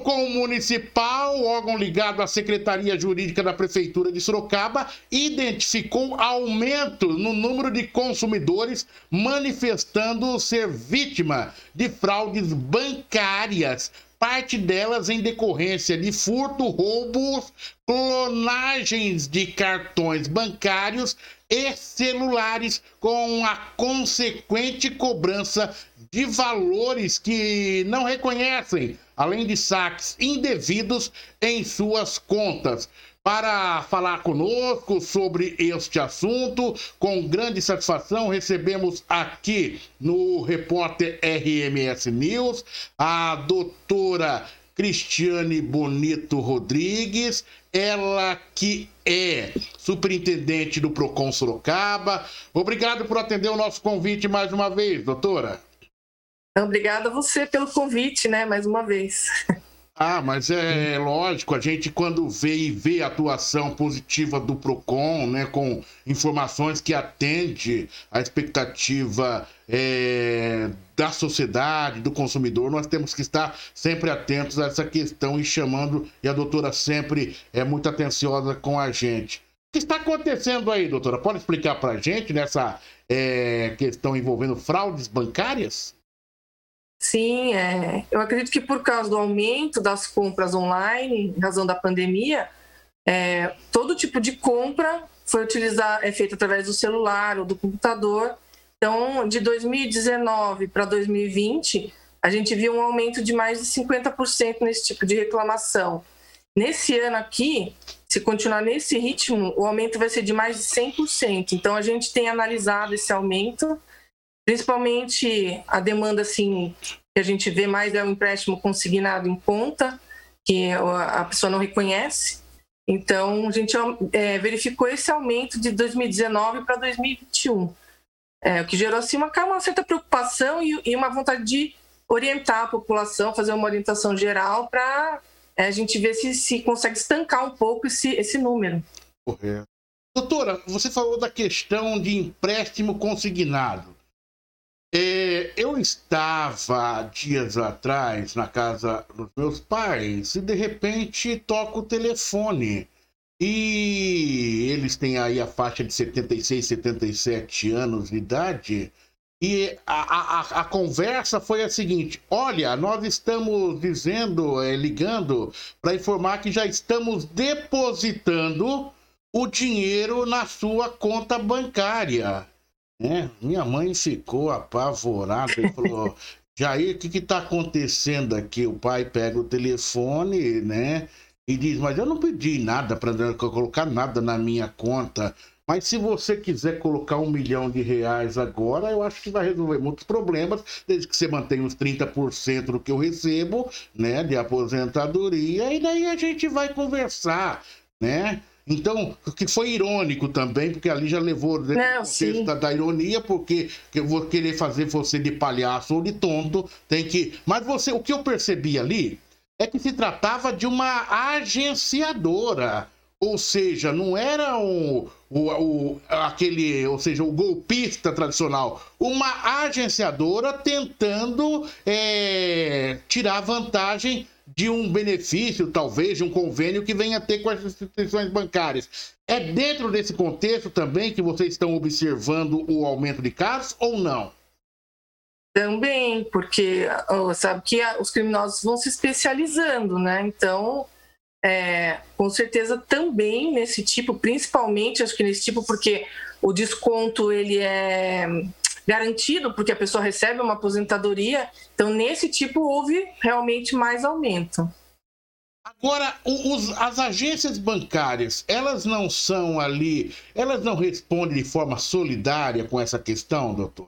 PROCON Municipal, órgão ligado à Secretaria Jurídica da Prefeitura de Sorocaba, identificou aumento no número de consumidores manifestando ser vítima de fraudes bancárias. Parte delas em decorrência de furto, roubos, clonagens de cartões bancários e celulares, com a consequente cobrança de valores que não reconhecem, além de saques indevidos em suas contas. Para falar conosco sobre este assunto, com grande satisfação, recebemos aqui no repórter RMS News a doutora Cristiane Bonito Rodrigues, ela que é superintendente do Procon Sorocaba. Obrigado por atender o nosso convite mais uma vez, doutora. Obrigada a você pelo convite, né, mais uma vez. Ah, mas é lógico, a gente quando vê e vê a atuação positiva do PROCON, né, com informações que atende à expectativa é, da sociedade, do consumidor, nós temos que estar sempre atentos a essa questão e chamando, e a doutora sempre é muito atenciosa com a gente. O que está acontecendo aí, doutora? Pode explicar para a gente nessa é, questão envolvendo fraudes bancárias? Sim, é, eu acredito que por causa do aumento das compras online, em razão da pandemia, é, todo tipo de compra foi utilizar, é feito através do celular ou do computador. Então, de 2019 para 2020, a gente viu um aumento de mais de 50% nesse tipo de reclamação. Nesse ano aqui, se continuar nesse ritmo, o aumento vai ser de mais de 100%. Então, a gente tem analisado esse aumento Principalmente a demanda assim que a gente vê mais é o empréstimo consignado em conta, que a pessoa não reconhece. Então, a gente é, verificou esse aumento de 2019 para 2021, é, o que gerou assim, uma, uma certa preocupação e, e, uma vontade de orientar a população, fazer uma orientação geral para é, a gente ver se, se consegue estancar um pouco esse, esse número. Correto. Doutora, você falou da questão de empréstimo consignado. É, eu estava dias atrás na casa dos meus pais e de repente toco o telefone. E eles têm aí a faixa de 76, 77 anos de idade. E a, a, a conversa foi a seguinte: olha, nós estamos dizendo, é, ligando para informar que já estamos depositando o dinheiro na sua conta bancária. É, minha mãe ficou apavorada e falou: Jair, o que está acontecendo aqui? O pai pega o telefone, né? E diz: Mas eu não pedi nada para colocar nada na minha conta. Mas se você quiser colocar um milhão de reais agora, eu acho que vai resolver muitos problemas, desde que você mantenha os 30% do que eu recebo, né, de aposentadoria, e daí a gente vai conversar, né? Então, que foi irônico também, porque ali já levou o contexto da, da, ironia, porque eu vou querer fazer você de palhaço ou de tonto, tem que. Mas você, o que eu percebi ali é que se tratava de uma agenciadora. Ou seja, não era o, o, o, aquele, ou seja, o golpista tradicional, uma agenciadora tentando é, tirar vantagem de um benefício, talvez, de um convênio que venha a ter com as instituições bancárias. É dentro desse contexto também que vocês estão observando o aumento de casos ou não? Também, porque sabe que os criminosos vão se especializando, né? Então, é, com certeza também nesse tipo, principalmente acho que nesse tipo, porque o desconto ele é garantido, porque a pessoa recebe uma aposentadoria. Então, nesse tipo, houve realmente mais aumento. Agora, os, as agências bancárias, elas não são ali, elas não respondem de forma solidária com essa questão, doutor?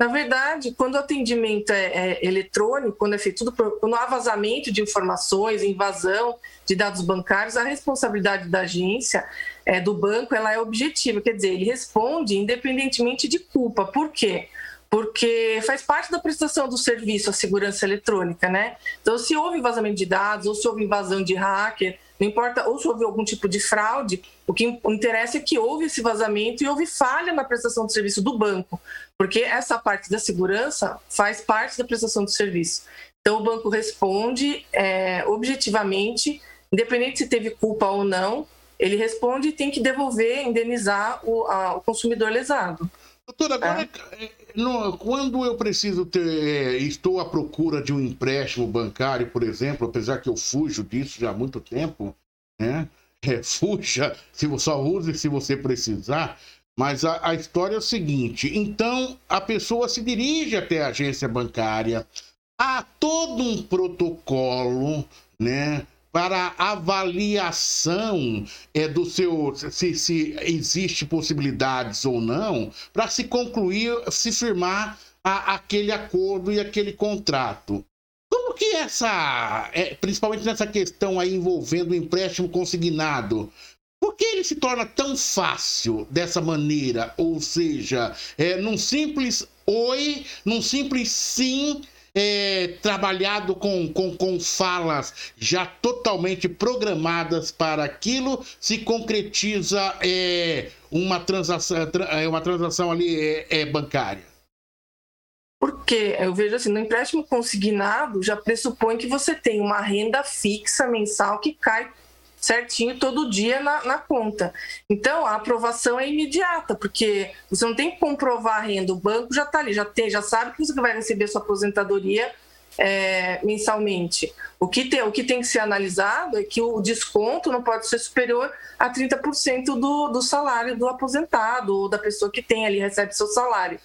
Na verdade, quando o atendimento é, é eletrônico, quando é feito tudo, quando há vazamento de informações, invasão de dados bancários, a responsabilidade da agência, é, do banco, ela é objetiva, quer dizer, ele responde independentemente de culpa. Por quê? Porque faz parte da prestação do serviço a segurança eletrônica, né? Então, se houve vazamento de dados, ou se houve invasão de hacker, não importa, ou se houve algum tipo de fraude, o que interessa é que houve esse vazamento e houve falha na prestação do serviço do banco, porque essa parte da segurança faz parte da prestação do serviço. Então, o banco responde é, objetivamente, independente se teve culpa ou não, ele responde e tem que devolver, indenizar o, a, o consumidor lesado. Doutora, agora, é. no, quando eu preciso ter, é, estou à procura de um empréstimo bancário, por exemplo, apesar que eu fujo disso já há muito tempo, né? É, fuja, se você só use se você precisar. Mas a, a história é o seguinte: então a pessoa se dirige até a agência bancária, há todo um protocolo, né? Para avaliação é, do seu se, se existe possibilidades ou não para se concluir, se firmar a, aquele acordo e aquele contrato. Como que essa, é, principalmente nessa questão aí envolvendo o empréstimo consignado, por que ele se torna tão fácil dessa maneira? Ou seja, é, num simples oi, num simples sim, é, trabalhado com, com, com falas já totalmente programadas para aquilo, se concretiza é, uma, transação, é, uma transação ali é, é bancária? Porque eu vejo assim, no empréstimo consignado já pressupõe que você tem uma renda fixa mensal que cai certinho todo dia na, na, conta. Então, a aprovação é imediata, porque você não tem que comprovar a renda, o banco já está ali, já, tem, já sabe que você vai receber sua aposentadoria é, mensalmente. O que, tem, o que tem que ser analisado é que o desconto não pode ser superior a 30% do, do salário do aposentado ou da pessoa que tem ali, recebe seu salário.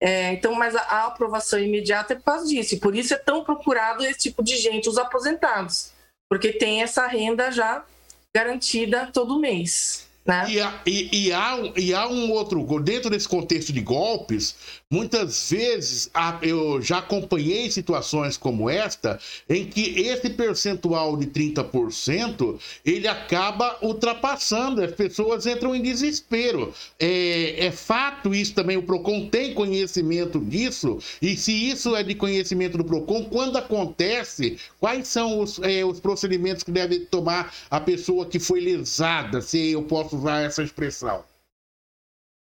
É, então, mas a, a aprovação imediata é por causa disso, e por isso é tão procurado esse tipo de gente, os aposentados porque tem essa renda já garantida todo mês. Né? E, há, e, e, há, e há um outro, dentro desse contexto de golpes, Muitas vezes eu já acompanhei situações como esta, em que esse percentual de 30% ele acaba ultrapassando, as pessoas entram em desespero. É, é, fato isso também, o PROCON tem conhecimento disso, e se isso é de conhecimento do PROCON, quando acontece, quais são os, é, os procedimentos que deve tomar a pessoa que foi lesada, se eu posso usar essa expressão?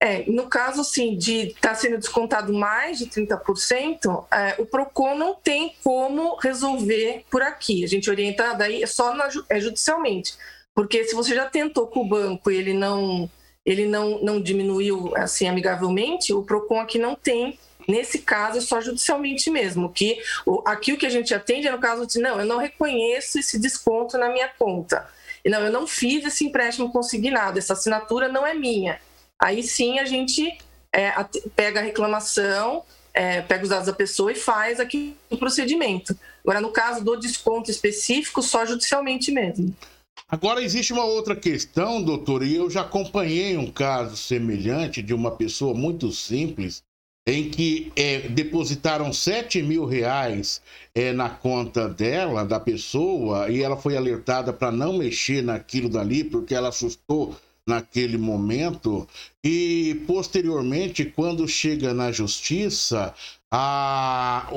É, no caso, assim, de estar tá sendo descontado mais de 30%, é, o PROCON não tem como resolver por aqui. A gente orienta daí só na, é, judicialmente. Porque se você já tentou com o banco e ele não, ele não, não diminuiu assim amigavelmente, o PROCON aqui não tem Nesse caso, é só judicialmente mesmo. Que o, aqui o que a gente atende é no caso de não, eu não reconheço esse desconto na minha conta. Não, eu não fiz esse empréstimo consignado, essa assinatura não é minha. Aí sim a gente é, pega a reclamação, é, pega os dados da pessoa e faz aqui o procedimento. Agora, no caso do desconto específico, só judicialmente mesmo. Agora, existe uma outra questão, doutor, e eu já acompanhei um caso semelhante de uma pessoa muito simples, em que é, depositaram 7 mil reais é, na conta dela, da pessoa, e ela foi alertada para não mexer naquilo dali, porque ela assustou naquele momento. E posteriormente quando chega na justiça a,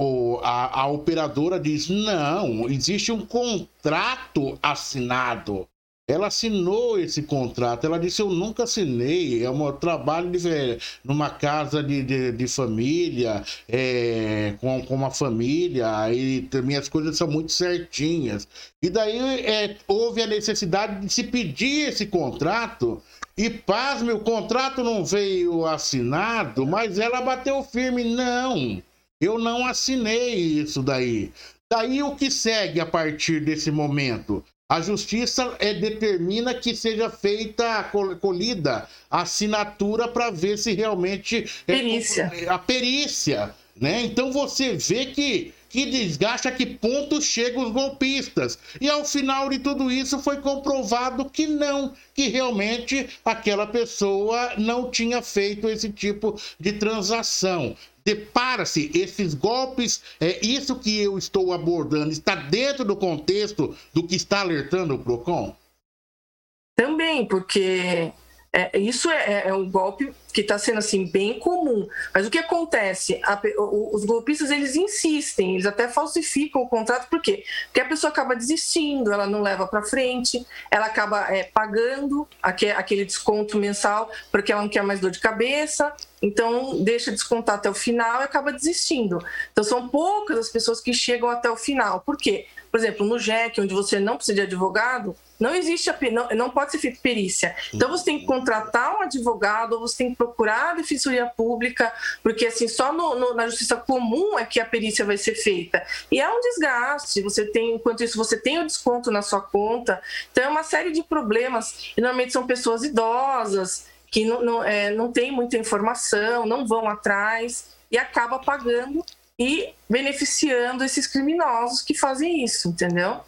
a, a operadora diz não existe um contrato assinado ela assinou esse contrato. Ela disse: Eu nunca assinei. É um trabalho de, numa casa de, de, de família, é, com, com uma família, e minhas coisas são muito certinhas. E daí é, houve a necessidade de se pedir esse contrato. E pasme, o contrato não veio assinado, mas ela bateu firme. Não, eu não assinei isso daí. Daí o que segue a partir desse momento? A justiça é, determina que seja feita a colhida a assinatura para ver se realmente é, perícia. a perícia, né? Então você vê que que desgaste a que ponto chegam os golpistas. E ao final de tudo isso foi comprovado que não, que realmente aquela pessoa não tinha feito esse tipo de transação depara-se esses golpes, é isso que eu estou abordando, está dentro do contexto do que está alertando o PROCON? Também, porque é, isso é, é, um golpe que está sendo assim bem comum. Mas o que acontece? A, os golpistas eles insistem, eles até falsificam o contrato, por quê? Porque a pessoa acaba desistindo, ela não leva para frente, ela acaba é, pagando aquele desconto mensal porque ela não quer mais dor de cabeça, então deixa descontar até o final e acaba desistindo. Então são poucas as pessoas que chegam até o final. Por quê? Por exemplo, no JEC, onde você não precisa de advogado, não existe a, não, não pode ser feita perícia. Então você tem que contratar um advogado, ou você tem que procurar a defensoria pública, porque assim só no, no, na justiça comum é que a perícia vai ser feita. E é um desgaste. Você tem, enquanto isso, você tem o desconto na sua conta. Então é uma série de problemas. E normalmente são pessoas idosas que não, não, é, não tem muita informação, não vão atrás e acaba pagando e beneficiando esses criminosos que fazem isso, entendeu?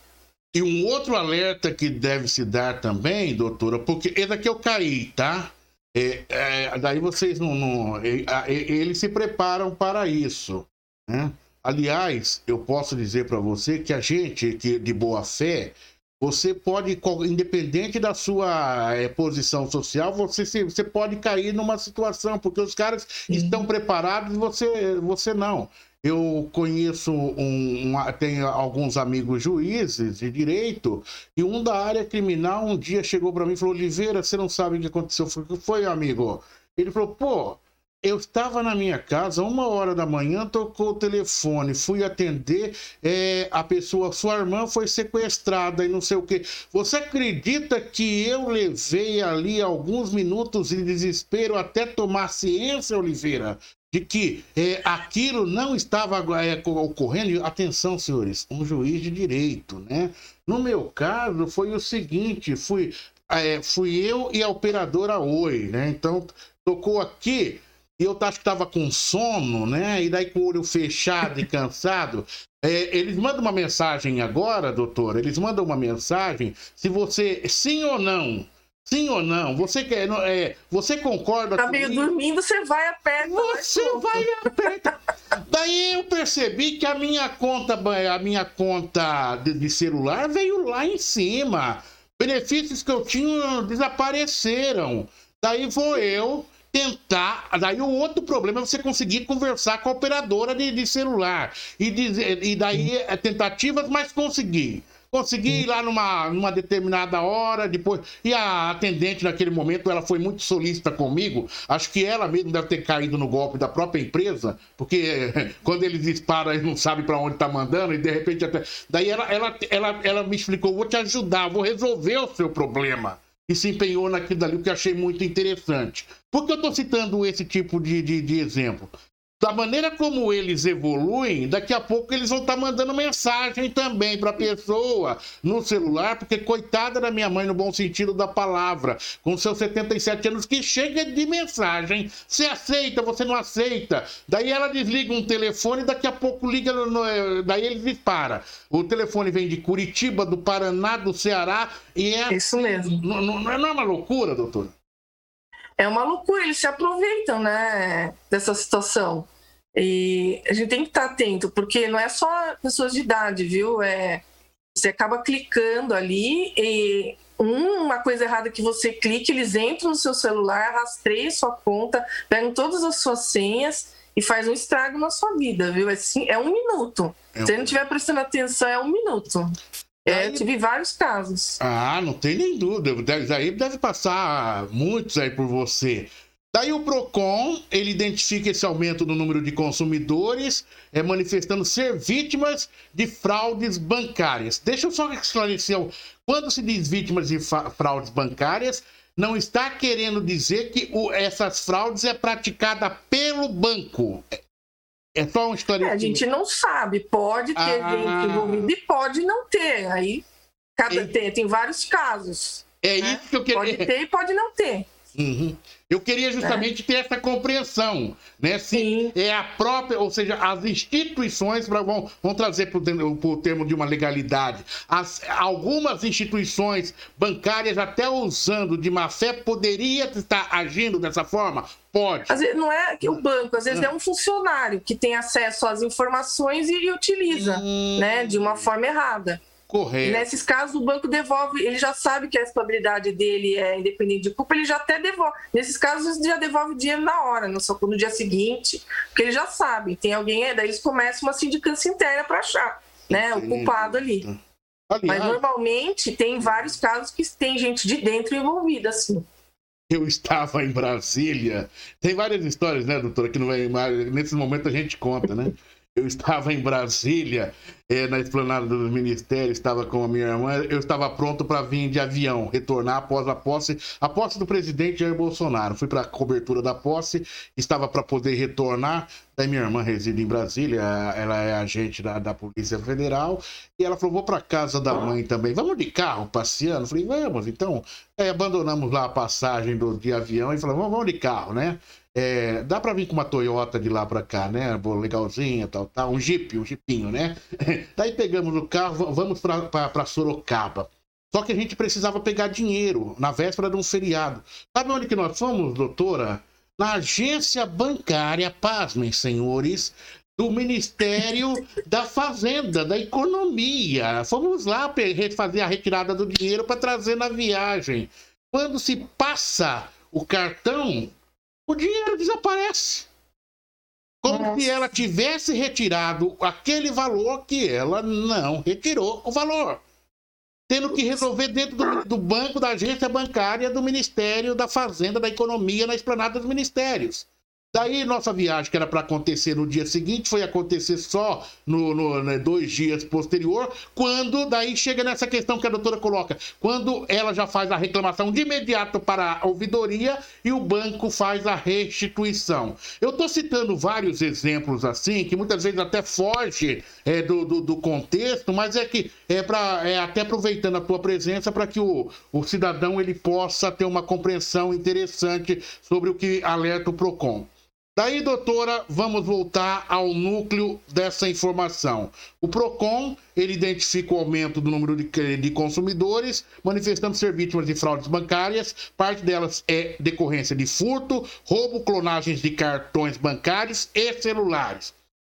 E um outro alerta que deve se dar também, doutora, porque esse aqui eu caí, tá? É, é, daí vocês não. não é, eles se preparam para isso. Né? Aliás, eu posso dizer para você que a gente que de boa fé, você pode, independente da sua é, posição social, você, você pode cair numa situação, porque os caras estão preparados e você, você não. Eu conheço um, um, tenho alguns amigos juízes de direito e um da área criminal um dia chegou para mim e falou: Oliveira, você não sabe o que aconteceu? O que foi, amigo? Ele falou: pô, eu estava na minha casa, uma hora da manhã, tocou o telefone, fui atender, é, a pessoa, sua irmã foi sequestrada e não sei o que. Você acredita que eu levei ali alguns minutos de desespero até tomar ciência, Oliveira? De que é, aquilo não estava é, ocorrendo. Atenção, senhores, um juiz de direito, né? No meu caso, foi o seguinte: fui, é, fui eu e a operadora Oi, né? Então, tocou aqui e eu acho que estava com sono, né? E daí com o olho fechado e cansado. Eles mandam uma mensagem agora, doutor. Eles mandam uma mensagem se você, sim ou não, Sim ou não? Você quer, é, você concorda tá meio dormindo, você vai a pé. Você vai a pé. Daí eu percebi que a minha conta, a minha conta de, de celular veio lá em cima. Benefícios que eu tinha desapareceram. Daí vou eu tentar. Daí o outro problema é você conseguir conversar com a operadora de, de celular. E, dizer, e daí é tentativas, mas conseguir. Consegui ir lá numa, numa determinada hora, depois. E a atendente naquele momento, ela foi muito solícita comigo. Acho que ela mesmo deve ter caído no golpe da própria empresa, porque quando eles disparam, eles não sabem para onde tá mandando, e de repente até. Daí ela, ela, ela, ela me explicou: vou te ajudar, vou resolver o seu problema. E se empenhou naquilo dali, o que eu achei muito interessante. Por que eu estou citando esse tipo de, de, de exemplo? Da maneira como eles evoluem, daqui a pouco eles vão estar tá mandando mensagem também para a pessoa no celular, porque coitada da minha mãe, no bom sentido da palavra, com seus 77 anos, que chega de mensagem. Você aceita, você não aceita. Daí ela desliga um telefone, daqui a pouco liga, no, no, daí ele dispara. O telefone vem de Curitiba, do Paraná, do Ceará, e é. Isso mesmo. Não, não, não é uma loucura, doutor? É uma loucura, eles se aproveitam, né, dessa situação. E a gente tem que estar atento, porque não é só pessoas de idade, viu? É, você acaba clicando ali e uma coisa errada que você clica, eles entram no seu celular, rastreiam sua conta, pegam todas as suas senhas e faz um estrago na sua vida, viu? É, assim, é um minuto. É Se não estiver prestando atenção, é um minuto. É, eu tive vários casos. Ah, não tem nem dúvida. Daí deve passar muitos aí por você. Daí o Procon, ele identifica esse aumento no número de consumidores, é, manifestando ser vítimas de fraudes bancárias. Deixa eu só esclarecer, quando se diz vítimas de fraudes bancárias, não está querendo dizer que o, essas fraudes é praticada pelo banco. É, é só um esclarecimento. É, a gente não sabe, pode ter ah. gente envolvida e pode não ter. Aí cada, é... tem, tem vários casos. É né? isso que eu queria. Pode ter e pode não ter. Uhum. Eu queria justamente ter essa compreensão, né? Se Sim. é a própria, ou seja, as instituições vão, vão trazer para o termo de uma legalidade. As, algumas instituições bancárias, até usando de má fé, poderia estar agindo dessa forma? Pode. Às vezes, não é que o banco, às vezes é um funcionário que tem acesso às informações e, e utiliza, hum... né, de uma forma errada. Correto. Nesses casos, o banco devolve, ele já sabe que a estabilidade dele é independente de culpa, ele já até devolve. Nesses casos, já devolve dinheiro na hora, no, no dia seguinte, porque ele já sabe, tem alguém, daí eles começam uma sindicância interna para achar né, o culpado ali. Aliás, Mas normalmente tem vários casos que tem gente de dentro envolvida, assim. Eu estava em Brasília. Tem várias histórias, né, doutora, que não é, nesse momento a gente conta, né? Eu estava em Brasília, é, na esplanada do Ministério, estava com a minha irmã. Eu estava pronto para vir de avião, retornar após a posse, a posse do presidente Jair Bolsonaro. Fui para a cobertura da posse, estava para poder retornar. Daí minha irmã reside em Brasília, ela é agente da, da Polícia Federal. E ela falou: vou para casa da mãe também. Vamos de carro passeando? Falei: vamos. Então, é, abandonamos lá a passagem do, de avião e falamos: vamos de carro, né? É, dá para vir com uma Toyota de lá para cá, né? Legalzinha, tal, tal. Um Jeep, um Jeepinho, né? Daí pegamos o carro, vamos para Sorocaba. Só que a gente precisava pegar dinheiro na véspera de um feriado. Sabe onde que nós fomos, doutora? Na agência bancária, pasmem, senhores, do Ministério da Fazenda, da Economia. Fomos lá fazer a retirada do dinheiro para trazer na viagem. Quando se passa o cartão, o dinheiro desaparece. Como Nossa. se ela tivesse retirado aquele valor que ela não retirou o valor. Tendo que resolver dentro do, do banco, da agência bancária, do Ministério da Fazenda, da Economia, na esplanada dos ministérios. Daí, nossa viagem, que era para acontecer no dia seguinte, foi acontecer só no, no né, dois dias posterior, quando daí chega nessa questão que a doutora coloca, quando ela já faz a reclamação de imediato para a ouvidoria e o banco faz a restituição. Eu estou citando vários exemplos assim, que muitas vezes até foge é, do, do, do, contexto, mas é que é, pra, é até aproveitando a tua presença para que o, o cidadão ele possa ter uma compreensão interessante sobre o que alerta o PROCON. Daí, doutora, vamos voltar ao núcleo dessa informação. O PROCON, ele identifica o aumento do número de, de consumidores manifestando ser vítimas de fraudes bancárias. Parte delas é decorrência de furto, roubo, clonagens de cartões bancários e celulares.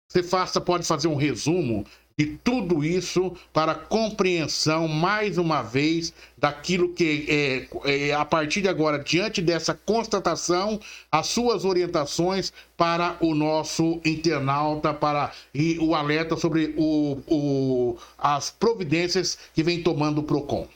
Você faça, pode fazer um resumo de tudo isso para compreensão, mais uma vez, daquilo que é, é, a partir de agora, diante dessa constatação, as suas orientações para o nosso internauta, para e o alerta sobre o, o, as providências que vem tomando o PROCON.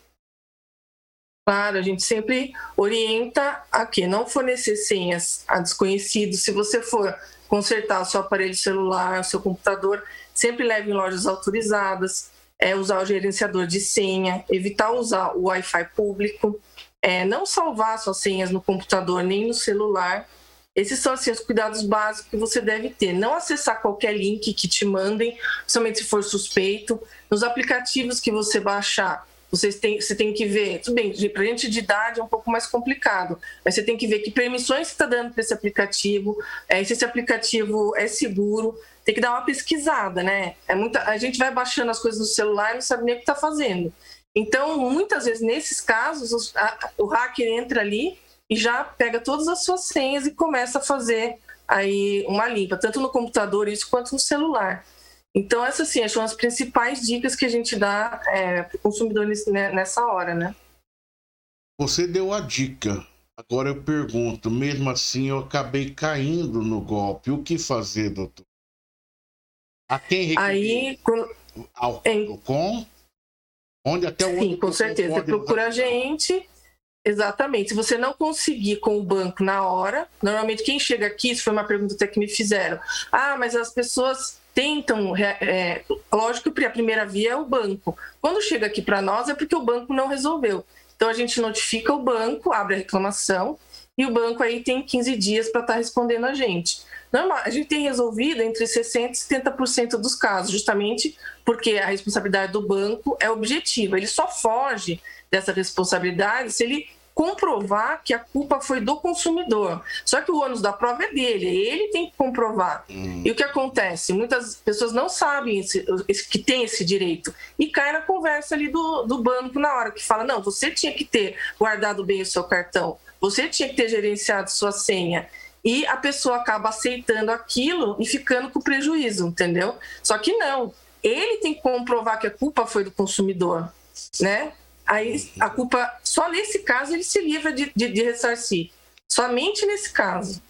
Claro, a gente sempre orienta a que não fornecer senhas a desconhecidos. Se você for consertar seu aparelho celular, seu computador, sempre leve em lojas autorizadas, é, usar o gerenciador de senha, evitar usar o Wi-Fi público, é, não salvar suas senhas no computador nem no celular. Esses são assim, os cuidados básicos que você deve ter. Não acessar qualquer link que te mandem, somente se for suspeito. Nos aplicativos que você baixar, vocês têm, você tem que ver, tudo bem, para gente de idade é um pouco mais complicado, mas você tem que ver que permissões está dando para esse aplicativo, é, se esse aplicativo é seguro, tem que dar uma pesquisada, né? É muita, a gente vai baixando as coisas no celular e não sabe nem o que está fazendo. Então, muitas vezes, nesses casos, a, o hacker entra ali e já pega todas as suas senhas e começa a fazer aí uma limpa, tanto no computador isso quanto no celular. Então, essas sim, são as principais dicas que a gente dá é, para o consumidor né, nessa hora, né? Você deu a dica. Agora eu pergunto, mesmo assim eu acabei caindo no golpe. O que fazer, doutor? A quem recorrer? Aí, ao em... com onde até o Sim, com certeza. Você procura a gente. Exatamente. Se você não conseguir com o banco na hora, normalmente quem chega aqui, isso foi uma pergunta até que me fizeram. Ah, mas as pessoas tentam, é, lógico que a primeira via é o banco. Quando chega aqui para nós é porque o banco não resolveu. Então a gente notifica o banco, abre a reclamação e o banco aí tem 15 dias para estar tá respondendo a gente. Normal, a gente tem resolvido entre 60% e 70% dos casos, justamente porque a responsabilidade do banco é objetiva. Ele só foge dessa responsabilidade se ele comprovar que a culpa foi do consumidor. Só que o ônus da prova é dele, ele tem que comprovar. Hum. E o que acontece? Muitas pessoas não sabem esse, esse, que tem esse direito e cai na conversa ali do, do banco na hora, que fala: não, você tinha que ter guardado bem o seu cartão, você tinha que ter gerenciado sua senha. E a pessoa acaba aceitando aquilo e ficando com prejuízo, entendeu? Só que não ele tem que comprovar que a culpa foi do consumidor, né? Aí a culpa, só nesse caso, ele se livra de, de, de ressarcir. Somente nesse caso.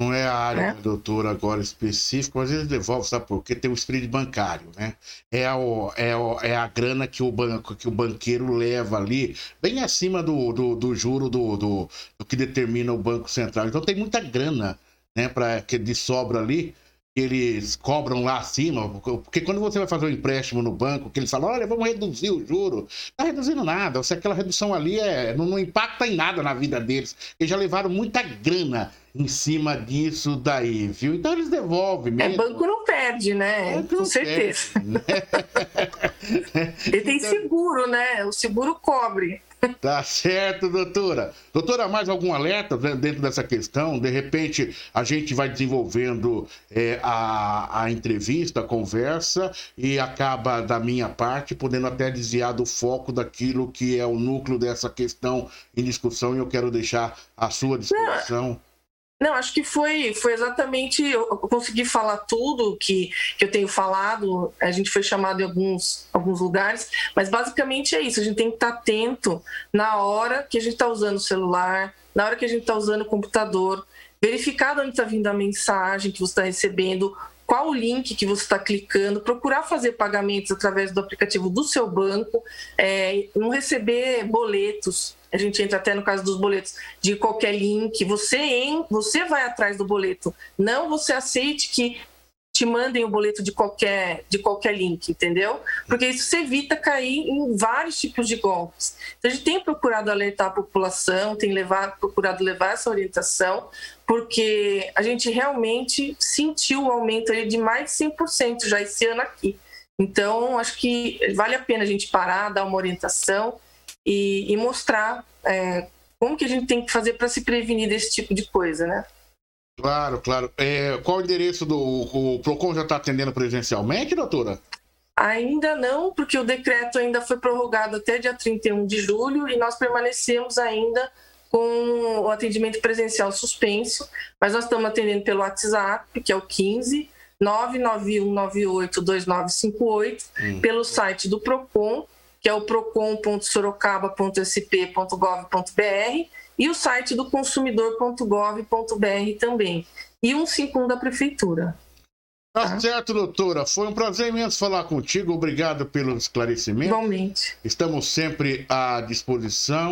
Não é a área é. da doutora agora específica, mas eles devolvem, sabe por quê? Tem o espírito bancário, né? É a, é, a, é a grana que o banco, que o banqueiro leva ali, bem acima do, do, do juro do, do, do que determina o Banco Central. Então tem muita grana, né, para que de sobra ali eles cobram lá acima, porque quando você vai fazer um empréstimo no banco, que eles falam, olha, vamos reduzir o juro, não está reduzindo nada, se aquela redução ali é, não, não, impacta em nada na vida deles, eles já levaram muita grana em cima disso daí, viu? Então eles devolvem é, mesmo. É, banco não perde, né? Com certeza. Perde, né? Ele tem então seguro, né? O seguro cobre. Tá certo, doutora. Doutora, mais algum alerta dentro dessa questão? De repente, a gente vai desenvolvendo é, a, a entrevista, a conversa, e acaba, da minha parte, podendo até desviar do foco daquilo que é o núcleo dessa questão em discussão, e eu quero deixar à sua disposição. Não, acho que foi, foi exatamente. Eu consegui falar tudo que, que eu tenho falado. A gente foi chamado em alguns, alguns lugares, mas basicamente é isso. A gente tem que estar atento na hora que a gente está usando o celular, na hora que a gente está usando o computador, verificar de onde está vindo a mensagem que você está recebendo, qual o link que você está clicando, procurar fazer pagamentos através do aplicativo do seu banco, é, não receber boletos. A gente entra até no caso dos boletos, de qualquer link, você, em, você vai atrás do boleto, não você aceite que te mandem o boleto de qualquer, de qualquer link, entendeu? Porque isso você evita cair em vários tipos de golpes. Então, a gente tem procurado alertar a população, tem levar, procurado levar essa orientação, porque a gente realmente sentiu o aumento de mais de 100% já esse ano aqui. Então, acho que vale a pena a gente parar, dar uma orientação e, e mostrar é, como que a gente tem que fazer para se prevenir desse tipo de coisa, né? Claro, claro. É, qual o endereço do o Procon já está atendendo presencialmente, doutora? Ainda não, porque o decreto ainda foi prorrogado até dia 31 de julho e nós permanecemos ainda com o atendimento presencial suspenso, mas nós estamos atendendo pelo WhatsApp, que é o 15 991982958, hum. pelo site do Procon que é o procon.sorocaba.sp.gov.br e o site do consumidor.gov.br também. E um 51 da prefeitura. Tá, tá certo, doutora. Foi um prazer imenso falar contigo. Obrigado pelo esclarecimento. Igualmente. Estamos sempre à disposição.